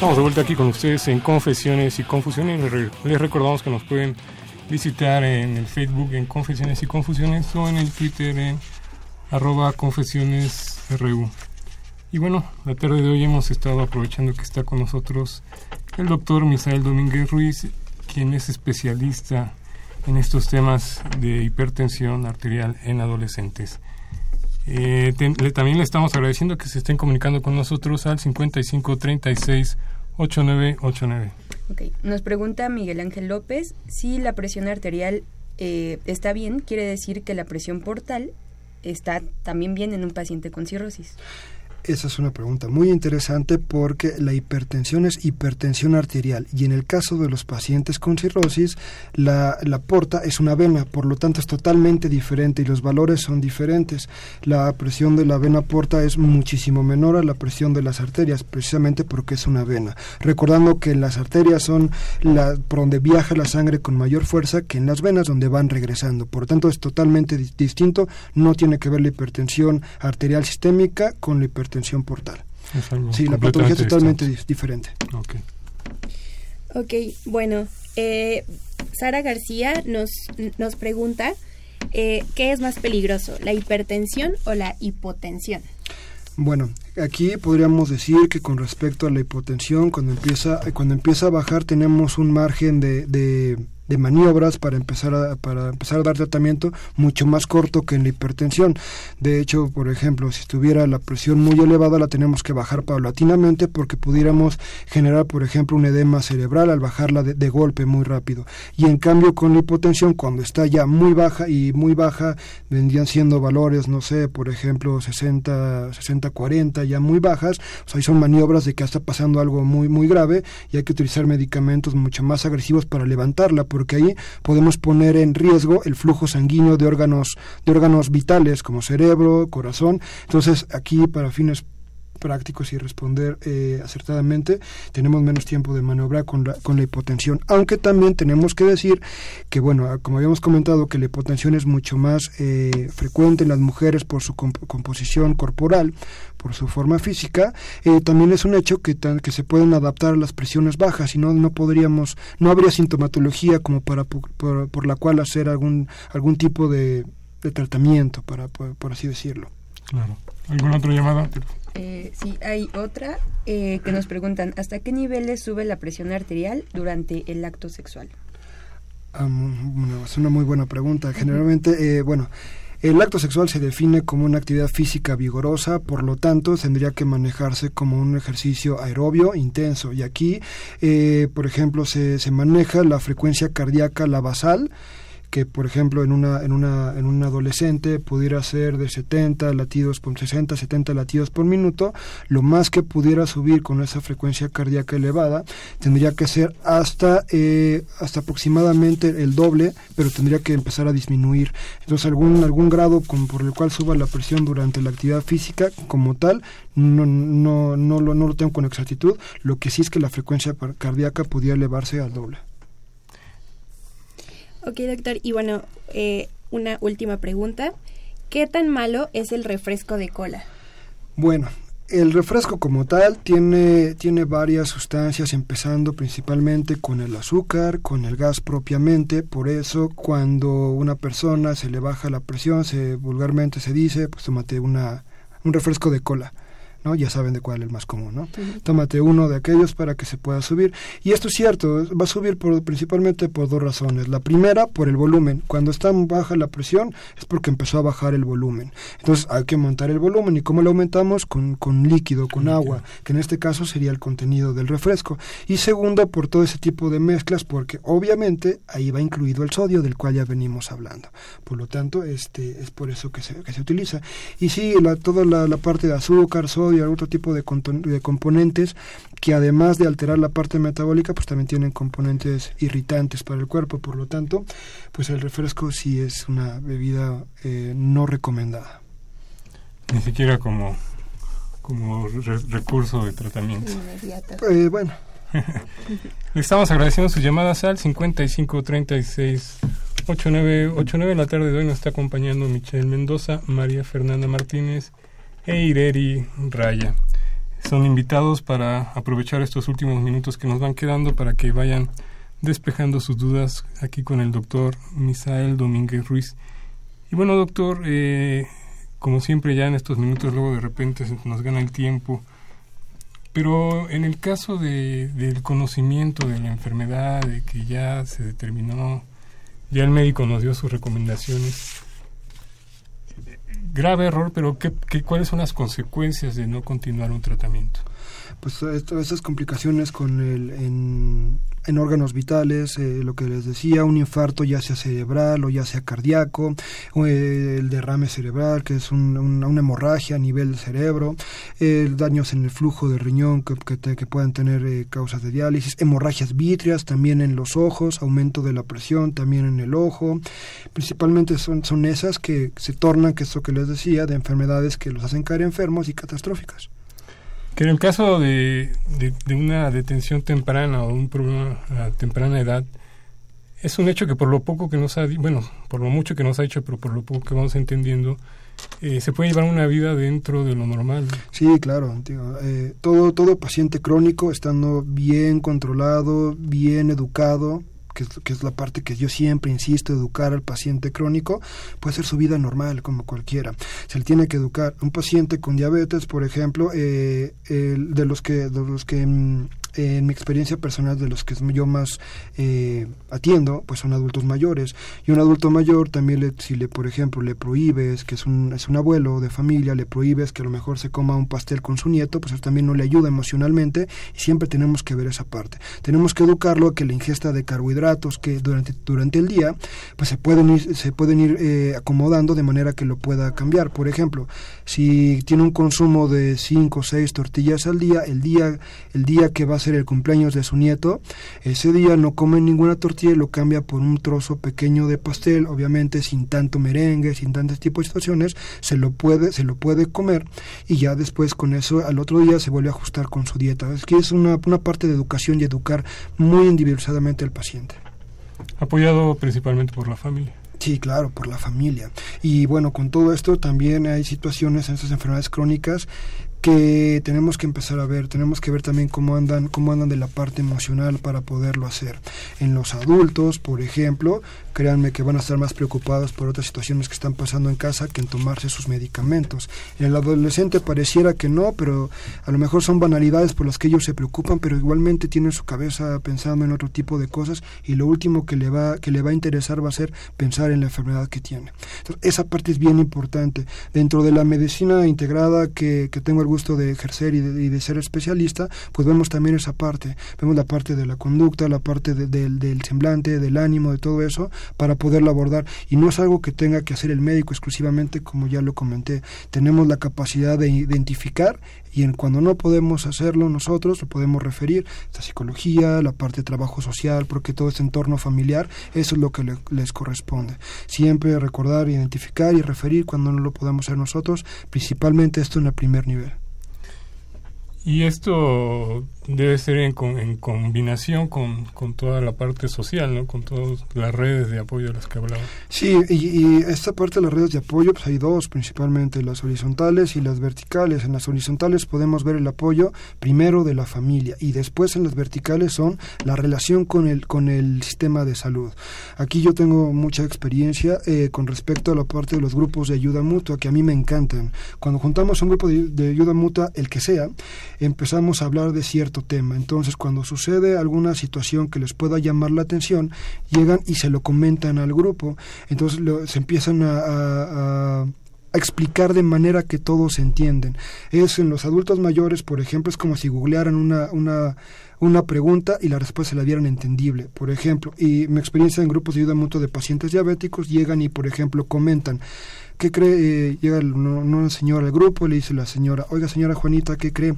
Estamos de vuelta aquí con ustedes en Confesiones y Confusiones. Les recordamos que nos pueden visitar en el Facebook en Confesiones y Confusiones o en el Twitter en arroba confesionesru. Y bueno, la tarde de hoy hemos estado aprovechando que está con nosotros el doctor Misael Domínguez Ruiz, quien es especialista en estos temas de hipertensión arterial en adolescentes. Eh, también le estamos agradeciendo que se estén comunicando con nosotros al 5536 8989. Okay. Nos pregunta Miguel Ángel López si la presión arterial eh, está bien, quiere decir que la presión portal está también bien en un paciente con cirrosis. Esa es una pregunta muy interesante porque la hipertensión es hipertensión arterial y en el caso de los pacientes con cirrosis la, la, porta es una vena, por lo tanto es totalmente diferente y los valores son diferentes. La presión de la vena porta es muchísimo menor a la presión de las arterias precisamente porque es una vena. Recordando que las arterias son la, por donde viaja la sangre con mayor fuerza que en las venas donde van regresando. Por lo tanto es totalmente distinto, no tiene que ver la hipertensión arterial sistémica con la hipertensión hipertensión portal. Sí, la patología es totalmente diferente. Ok, okay bueno, eh, Sara García nos, nos pregunta, eh, ¿qué es más peligroso, la hipertensión o la hipotensión? Bueno, aquí podríamos decir que con respecto a la hipotensión, cuando empieza, cuando empieza a bajar tenemos un margen de, de de maniobras para empezar a, para empezar a dar tratamiento mucho más corto que en la hipertensión. De hecho, por ejemplo, si estuviera la presión muy elevada la tenemos que bajar paulatinamente porque pudiéramos generar, por ejemplo, un edema cerebral al bajarla de, golpe muy rápido. Y en cambio con la hipotensión, cuando está ya muy baja y muy baja, vendrían siendo valores, no sé, por ejemplo, 60, 60, 40, ya muy bajas, pues ahí son maniobras de que está pasando algo muy, muy grave y hay que utilizar medicamentos mucho más agresivos para levantarla porque ahí podemos poner en riesgo el flujo sanguíneo de órganos, de órganos vitales como cerebro, corazón. Entonces, aquí para fines prácticos y responder eh, acertadamente, tenemos menos tiempo de maniobrar con la, con la hipotensión. Aunque también tenemos que decir que, bueno, como habíamos comentado, que la hipotensión es mucho más eh, frecuente en las mujeres por su composición corporal, por su forma física, eh, también es un hecho que, que se pueden adaptar a las presiones bajas y no, no podríamos, no habría sintomatología como para por, la cual hacer algún, algún tipo de, de tratamiento, para, por, así decirlo. Claro. ¿Alguna otra llamada? Eh, sí, hay otra eh, que nos preguntan, ¿hasta qué niveles sube la presión arterial durante el acto sexual? es una muy buena pregunta. Generalmente, eh, bueno, el acto sexual se define como una actividad física vigorosa, por lo tanto tendría que manejarse como un ejercicio aerobio intenso. Y aquí, eh, por ejemplo, se, se maneja la frecuencia cardíaca, la basal, que por ejemplo en una en una en un adolescente pudiera ser de 70 latidos por 60 70 latidos por minuto lo más que pudiera subir con esa frecuencia cardíaca elevada tendría que ser hasta eh, hasta aproximadamente el doble pero tendría que empezar a disminuir. Entonces algún algún grado con, por el cual suba la presión durante la actividad física como tal no no no lo, no lo tengo con exactitud. Lo que sí es que la frecuencia cardíaca pudiera elevarse al doble Ok, doctor. Y bueno, eh, una última pregunta. ¿Qué tan malo es el refresco de cola? Bueno, el refresco como tal tiene, tiene varias sustancias, empezando principalmente con el azúcar, con el gas propiamente. Por eso, cuando una persona se le baja la presión, se vulgarmente se dice, pues tómate una, un refresco de cola. ¿No? Ya saben de cuál es el más común, ¿no? Tómate uno de aquellos para que se pueda subir. Y esto es cierto, va a subir por, principalmente por dos razones. La primera, por el volumen. Cuando está baja la presión es porque empezó a bajar el volumen. Entonces hay que montar el volumen. ¿Y cómo lo aumentamos? Con, con líquido, con agua, que en este caso sería el contenido del refresco. Y segundo, por todo ese tipo de mezclas, porque obviamente ahí va incluido el sodio del cual ya venimos hablando. Por lo tanto, este es por eso que se, que se utiliza. Y sí, la, toda la, la parte de azúcar, sodio, y otro tipo de, de componentes que además de alterar la parte metabólica, pues también tienen componentes irritantes para el cuerpo. Por lo tanto, pues el refresco sí es una bebida eh, no recomendada. Ni siquiera como, como recurso de tratamiento. Eh, bueno. (laughs) Le estamos agradeciendo sus llamadas al 5536 8989. En la tarde de hoy nos está acompañando Michelle Mendoza, María Fernanda Martínez e Raya. Son invitados para aprovechar estos últimos minutos que nos van quedando para que vayan despejando sus dudas aquí con el doctor Misael Domínguez Ruiz. Y bueno, doctor, eh, como siempre ya en estos minutos luego de repente nos gana el tiempo, pero en el caso de, del conocimiento de la enfermedad, de que ya se determinó, ya el médico nos dio sus recomendaciones, grave error, pero ¿qué, qué, cuáles son las consecuencias de no continuar un tratamiento? Pues esto, esas complicaciones con el, en, órganos vitales, eh, lo que les decía, un infarto ya sea cerebral o ya sea cardíaco, eh, el derrame cerebral, que es un, una hemorragia a nivel del cerebro, eh, daños en el flujo del riñón que, que, que puedan tener eh, causas de diálisis, hemorragias vítreas también en los ojos, aumento de la presión también en el ojo, principalmente son, son esas que se tornan, que es lo que les decía, de enfermedades que los hacen caer enfermos y catastróficas. Que en el caso de, de, una detención temprana o un problema a temprana edad, es un hecho que por lo poco que nos ha, bueno, por lo mucho que nos ha hecho, pero por lo poco que vamos entendiendo, eh, se puede llevar una vida dentro de lo normal. Sí, claro. eh, todo, todo paciente crónico, estando bien controlado, bien educado, que es, que es, la parte que yo siempre insisto, educar al paciente crónico, puede ser su vida normal como cualquiera. Se le tiene que educar. Un paciente con diabetes, por ejemplo, eh, el, de los que, de los que mm, en mi experiencia personal de los que yo más eh, atiendo, pues son adultos mayores. Y un adulto mayor también, le, si le, por ejemplo, le prohíbes, que es un, es un abuelo de familia, le prohíbes que a lo mejor se coma un pastel con su nieto, pues eso también no le ayuda emocionalmente y siempre tenemos que ver esa parte. Tenemos que educarlo a que la ingesta de carbohidratos que durante, durante el día, pues se pueden ir, se pueden ir eh, acomodando de manera que lo pueda cambiar. Por ejemplo, si tiene un consumo de 5 o 6 tortillas al día, el día, el día que va ser el cumpleaños de su nieto, ese día no come ninguna tortilla y lo cambia por un trozo pequeño de pastel, obviamente sin tanto merengue, sin tantos tipos de situaciones, se lo puede, se lo puede comer y ya después con eso al otro día se vuelve a ajustar con su dieta. Es que es una, una parte de educación y educar muy individualizadamente al paciente. Apoyado principalmente por la familia. Sí, claro, por la familia. Y bueno, con todo esto también hay situaciones en estas enfermedades crónicas que tenemos que empezar a ver, tenemos que ver también cómo andan, cómo andan de la parte emocional para poderlo hacer. En los adultos, por ejemplo, créanme que van a estar más preocupados por otras situaciones que están pasando en casa que en tomarse sus medicamentos. En el adolescente pareciera que no, pero a lo mejor son banalidades por las que ellos se preocupan, pero igualmente tienen su cabeza pensando en otro tipo de cosas y lo último que le va que le va a interesar va a ser pensar en la enfermedad que tiene. Entonces, esa parte es bien importante. Dentro de la medicina integrada que, que tengo gusto de ejercer y de, y de, ser especialista, pues vemos también esa parte. Vemos la parte de la conducta, la parte de, de, del semblante, del ánimo, de todo eso, para poderlo abordar. Y no es algo que tenga que hacer el médico exclusivamente, como ya lo comenté. Tenemos la capacidad de identificar y en cuando no podemos hacerlo nosotros, lo podemos referir, la psicología, la parte de trabajo social, porque todo este entorno familiar, eso es lo que le, les corresponde. Siempre recordar, identificar y referir cuando no lo podemos hacer nosotros, principalmente esto en el primer nivel. Y esto debe ser en, en combinación con, con, toda la parte social, ¿no? Con todas las redes de apoyo de las que hablaba. Sí, y, esta parte de las redes de apoyo, pues hay dos principalmente, las horizontales y las verticales. En las horizontales podemos ver el apoyo primero de la familia y después en las verticales son la relación con el, con el sistema de salud. Aquí yo tengo mucha experiencia eh, con respecto a la parte de los grupos de ayuda mutua, que a mí me encantan. Cuando juntamos un grupo de, de ayuda mutua, el que sea, empezamos a hablar de tema. Entonces, cuando sucede alguna situación que les pueda llamar la atención, llegan y se lo comentan al grupo. Entonces, se empiezan a, explicar de manera que todos entienden. Es en los adultos mayores, por ejemplo, es como si googlearan una, una, una pregunta y la respuesta se la dieran entendible, por ejemplo. Y mi experiencia en grupos de ayuda mutua de pacientes diabéticos llegan y, por ejemplo, comentan, ¿qué cree? Eh, llega una señora al grupo, le dice la señora, oiga señora Juanita, ¿qué cree?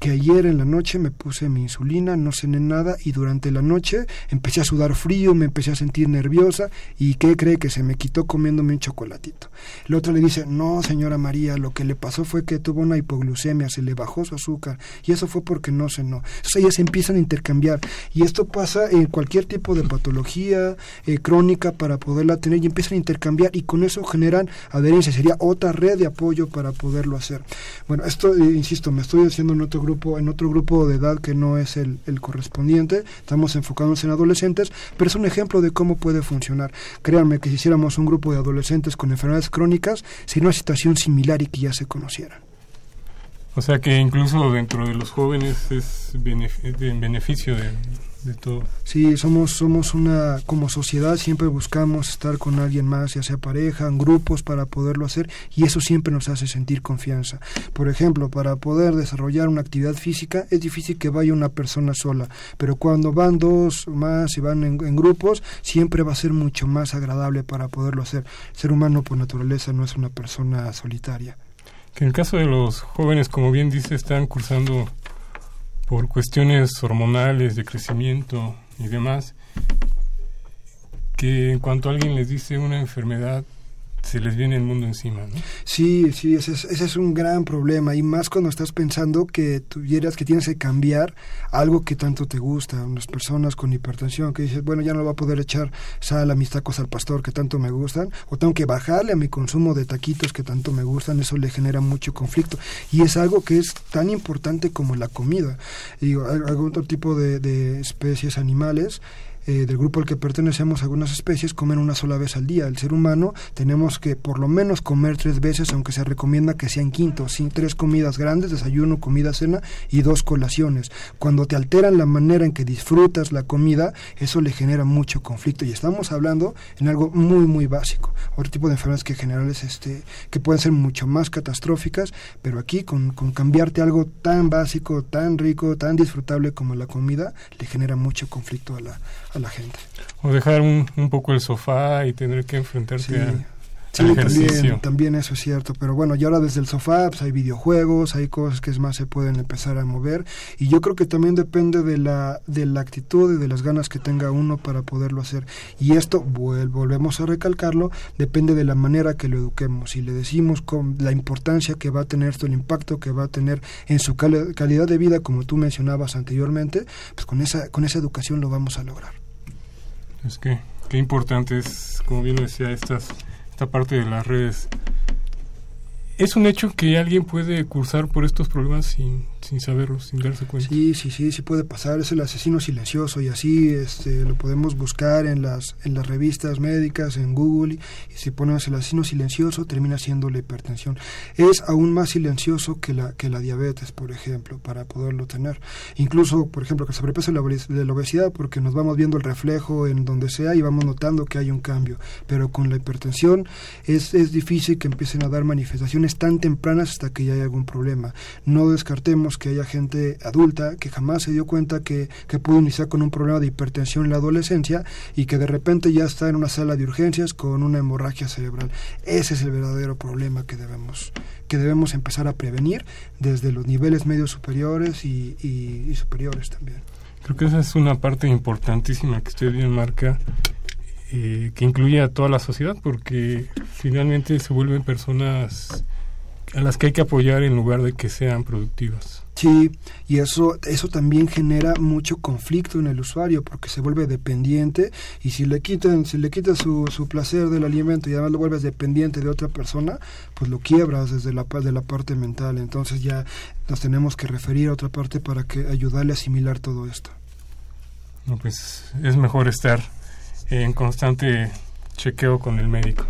Que ayer en la noche me puse mi insulina, no cené nada y durante la noche empecé a sudar frío, me empecé a sentir nerviosa y ¿qué cree? Que se me quitó comiéndome un chocolatito. El otro le dice, no señora María, lo que le pasó fue que tuvo una hipoglucemia, se le bajó su azúcar y eso fue porque no cenó. Entonces ellas empiezan a intercambiar y esto pasa en cualquier tipo de patología eh, crónica para poderla tener y empiezan a intercambiar y con eso generan sería otra red de apoyo para poderlo hacer. Bueno, esto, eh, insisto, me estoy haciendo en otro grupo, en otro grupo de edad que no es el, el correspondiente, estamos enfocados en adolescentes, pero es un ejemplo de cómo puede funcionar. Créanme que si hiciéramos un grupo de adolescentes con enfermedades crónicas, sería una situación similar y que ya se conocieran. O sea que incluso dentro de los jóvenes es en beneficio de, de todo. Sí, somos, somos una, como sociedad siempre buscamos estar con alguien más, ya sea pareja, en grupos para poderlo hacer y eso siempre nos hace sentir confianza. Por ejemplo, para poder desarrollar una actividad física es difícil que vaya una persona sola, pero cuando van dos más y van en, en grupos, siempre va a ser mucho más agradable para poderlo hacer. El ser humano por naturaleza no es una persona solitaria. Que en el caso de los jóvenes, como bien dice, están cursando por cuestiones hormonales, de crecimiento y demás, que en cuanto alguien les dice una enfermedad, se les viene el mundo encima, ¿no? Sí, sí, ese es, ese es un gran problema y más cuando estás pensando que tuvieras que tienes que cambiar algo que tanto te gusta, unas personas con hipertensión que dices, bueno, ya no va a poder echar sal a mis tacos al pastor que tanto me gustan o tengo que bajarle a mi consumo de taquitos que tanto me gustan, eso le genera mucho conflicto y es algo que es tan importante como la comida. Digo, algún otro tipo de, de especies animales eh, del grupo al que pertenecemos, algunas especies comen una sola vez al día. El ser humano tenemos que por lo menos comer tres veces, aunque se recomienda que sean quintos, sin tres comidas grandes, desayuno, comida, cena y dos colaciones. Cuando te alteran la manera en que disfrutas la comida, eso le genera mucho conflicto y estamos hablando en algo muy muy básico. Otro tipo de enfermedades que generales este que pueden ser mucho más catastróficas, pero aquí con, con cambiarte algo tan básico, tan rico, tan disfrutable como la comida, le genera mucho conflicto a la la gente. O dejar un, un poco el sofá y tener que enfrentarse a Sí, también, también eso es cierto, pero bueno, y ahora desde el sofá pues, hay videojuegos, hay cosas que es más se pueden empezar a mover y yo creo que también depende de la, de la actitud y de las ganas que tenga uno para poderlo hacer. Y esto, volvemos a recalcarlo, depende de la manera que lo eduquemos. y le decimos con la importancia que va a tener esto, el impacto que va a tener en su calidad de vida, como tú mencionabas anteriormente, pues con esa, con esa educación lo vamos a lograr. Es que, qué importante es, como bien lo decía, estas esta parte de las redes. Es un hecho que alguien puede cursar por estos problemas sin, sin saberlo, sin darse cuenta. Sí, sí, sí, sí puede pasar, es el asesino silencioso y así este, lo podemos buscar en las, en las revistas médicas, en Google, y, si ponemos el asesino silencioso termina siendo la hipertensión. Es aún más silencioso que la, que la diabetes, por ejemplo, para poderlo tener. Incluso, por ejemplo, que se sobrepeso de la obesidad, porque nos vamos viendo el reflejo en donde sea y vamos notando que hay un cambio. Pero con la hipertensión es, es difícil que empiecen a dar manifestaciones tan tempranas hasta que ya hay algún problema. No descartemos que haya gente adulta que jamás se dio cuenta que, que pudo iniciar con un problema de hipertensión en la adolescencia y que de repente ya está en una sala de urgencias con una hemorragia cerebral. Ese es el verdadero problema que debemos, que debemos empezar a prevenir desde los niveles medios superiores y, y, superiores también. Creo que esa es una parte importantísima que usted bien marca, eh, que incluye a toda la sociedad, porque finalmente se vuelven personas a las que hay que apoyar en lugar de que sean productivas. Sí, y eso, eso también genera mucho conflicto en el usuario porque se vuelve dependiente y si le quitan, si le quitas su, su placer del alimento y además lo vuelves dependiente de otra persona, pues lo quiebras desde la, de la parte mental. Entonces ya nos tenemos que referir a otra parte para que ayudarle a asimilar todo esto. No, pues es mejor estar en constante chequeo con el médico.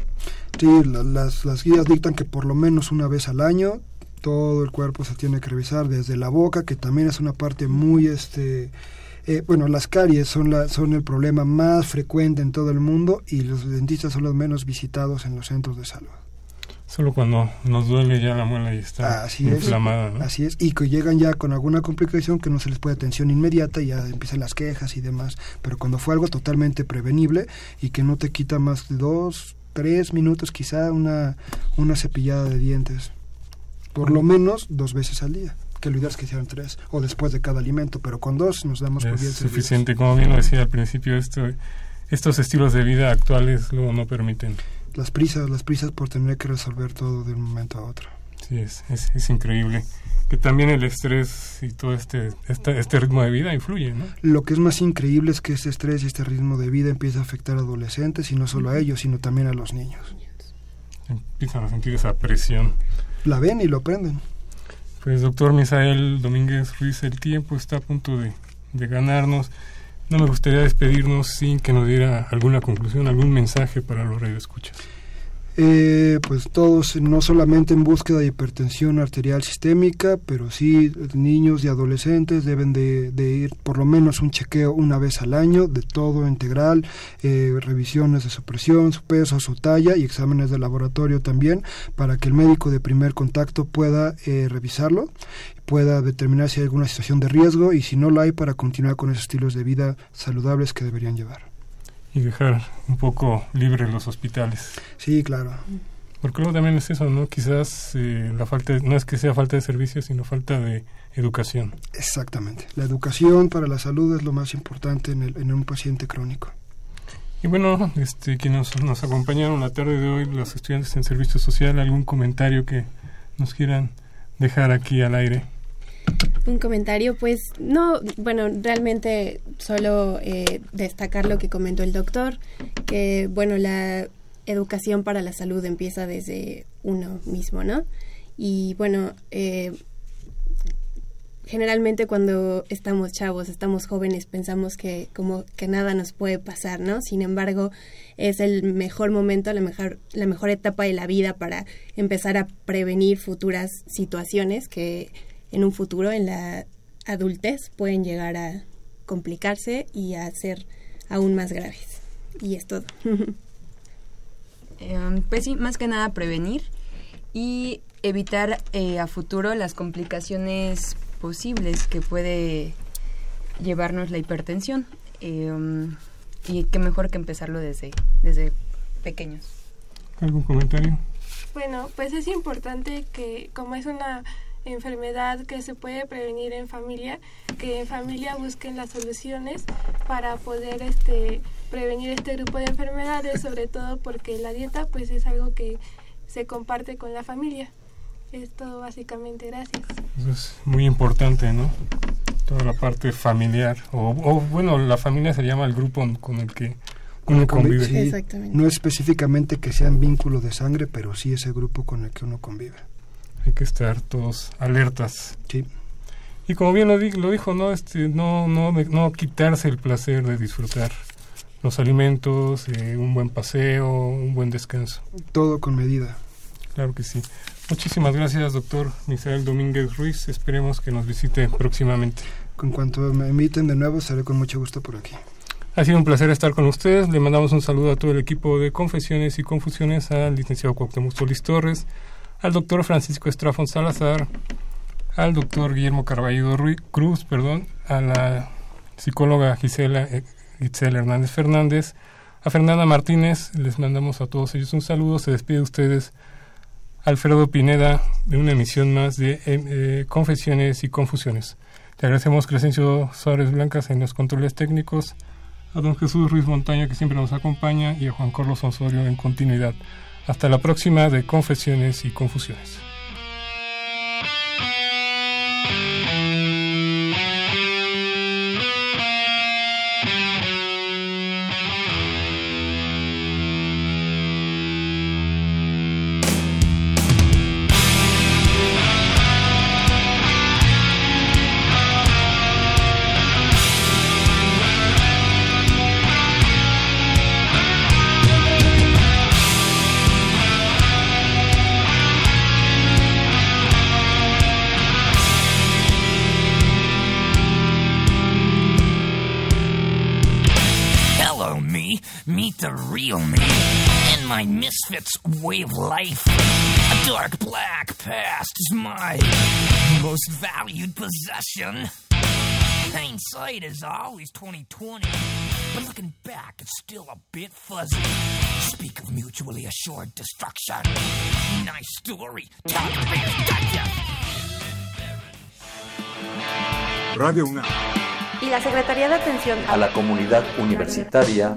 Sí, las, las guías dictan que por lo menos una vez al año todo el cuerpo se tiene que revisar desde la boca que también es una parte muy este eh, bueno las caries son la, son el problema más frecuente en todo el mundo y los dentistas son los menos visitados en los centros de salud Solo cuando nos duele ya la muela y está así inflamada. Es, Así es, y que llegan ya con alguna complicación que no se les puede atención inmediata y ya empiezan las quejas y demás. Pero cuando fue algo totalmente prevenible y que no te quita más de dos, tres minutos, quizá una, una cepillada de dientes por lo menos dos veces al día que lo ideal es que sean tres o después de cada alimento pero con dos nos damos por bien suficiente. Como bien lo decía al principio esto estos estilos de vida actuales luego no permiten. Las prisas las prisas por tener que resolver todo de un momento a otro. Sí es, es, es increíble. Que también el estrés y todo este, este, este ritmo de vida influye, ¿no? Lo que es más increíble es que este estrés y este ritmo de vida empieza a afectar a adolescentes y no solo a ellos, sino también a los niños. Empiezan a sentir esa presión la ven y lo aprenden. Pues doctor Misael Domínguez Ruiz, el tiempo está a punto de, de ganarnos. No me gustaría despedirnos sin que nos diera alguna conclusión, algún mensaje para los radioescuchas. Eh, pues todos, no solamente en búsqueda de hipertensión arterial sistémica, pero sí niños y adolescentes deben de, ir por lo menos un chequeo una vez al año de todo integral, eh, revisiones de su presión, su peso, su talla y exámenes de laboratorio también, para que el médico de primer contacto pueda eh, revisarlo pueda determinar si hay alguna situación de riesgo y si no lo hay para continuar con esos estilos de vida saludables que deberían llevar y dejar un poco libre los hospitales. Sí, claro. Porque luego también es eso, ¿no? Quizás eh, la falta, no es que sea falta de servicios, sino falta de educación. Exactamente. La educación para la salud es lo más importante en, el, en un paciente crónico. Y bueno, este, quienes nos, acompañaron la tarde de hoy, los estudiantes en servicio social, algún comentario que nos quieran dejar aquí al aire. Un comentario, pues no, bueno, realmente solo eh, destacar lo que comentó el doctor, que bueno, la educación para la salud empieza desde uno mismo, ¿no? Y bueno, eh, generalmente cuando estamos chavos, estamos jóvenes, pensamos que como que nada nos puede pasar, ¿no? Sin embargo, es el mejor momento, la mejor, la mejor etapa de la vida para empezar a prevenir futuras situaciones que en un futuro, en la adultez, pueden llegar a complicarse y a ser aún más graves. Y es todo. (laughs) eh, pues sí, más que nada prevenir y evitar eh, a futuro las complicaciones posibles que puede llevarnos la hipertensión. Eh, y qué mejor que empezarlo desde, desde pequeños. ¿Algún comentario? Bueno, pues es importante que como es una enfermedad que se puede prevenir en familia, que en familia busquen las soluciones para poder este prevenir este grupo de enfermedades, sobre todo porque la dieta pues es algo que se comparte con la familia. Es todo básicamente, gracias. Eso es muy importante, ¿no? Toda la parte familiar, o, o bueno, la familia se llama el grupo con el que uno convive. Sí, no específicamente que sean vínculos de sangre, pero sí ese grupo con el que uno convive hay que estar todos alertas. Sí. Y como bien lo, di lo dijo, no, este, no, no, no quitarse el placer de disfrutar los alimentos, eh, un buen paseo, un buen descanso. Todo con medida. Claro que sí. Muchísimas gracias, doctor Misael Domínguez Ruiz. Esperemos que nos visite próximamente. Con cuanto me inviten de nuevo, estaré con mucho gusto por aquí. Ha sido un placer estar con ustedes. Le mandamos un saludo a todo el equipo de Confesiones y Confusiones, al licenciado Cuauhtémoc Solís Torres, al doctor Francisco Estrafón Salazar, al doctor Guillermo Carballo Cruz, perdón, a la psicóloga Gisela, eh, Gisela Hernández Fernández, a Fernanda Martínez, les mandamos a todos ellos un saludo, se despide de ustedes Alfredo Pineda de una emisión más de eh, Confesiones y Confusiones. Le agradecemos Crescencio Suárez Blancas en los controles técnicos, a don Jesús Ruiz Montaña que siempre nos acompaña y a Juan Carlos Osorio en continuidad. Hasta la próxima de Confesiones y Confusiones. Misfits way of life. A dark black past is my most valued possession. Hindsight is always 2020, but looking back, it's still a bit fuzzy. Speak of mutually assured destruction. Nice story. Talk gotcha. Radio UNAM. Y la Secretaría de Atención A la comunidad universitaria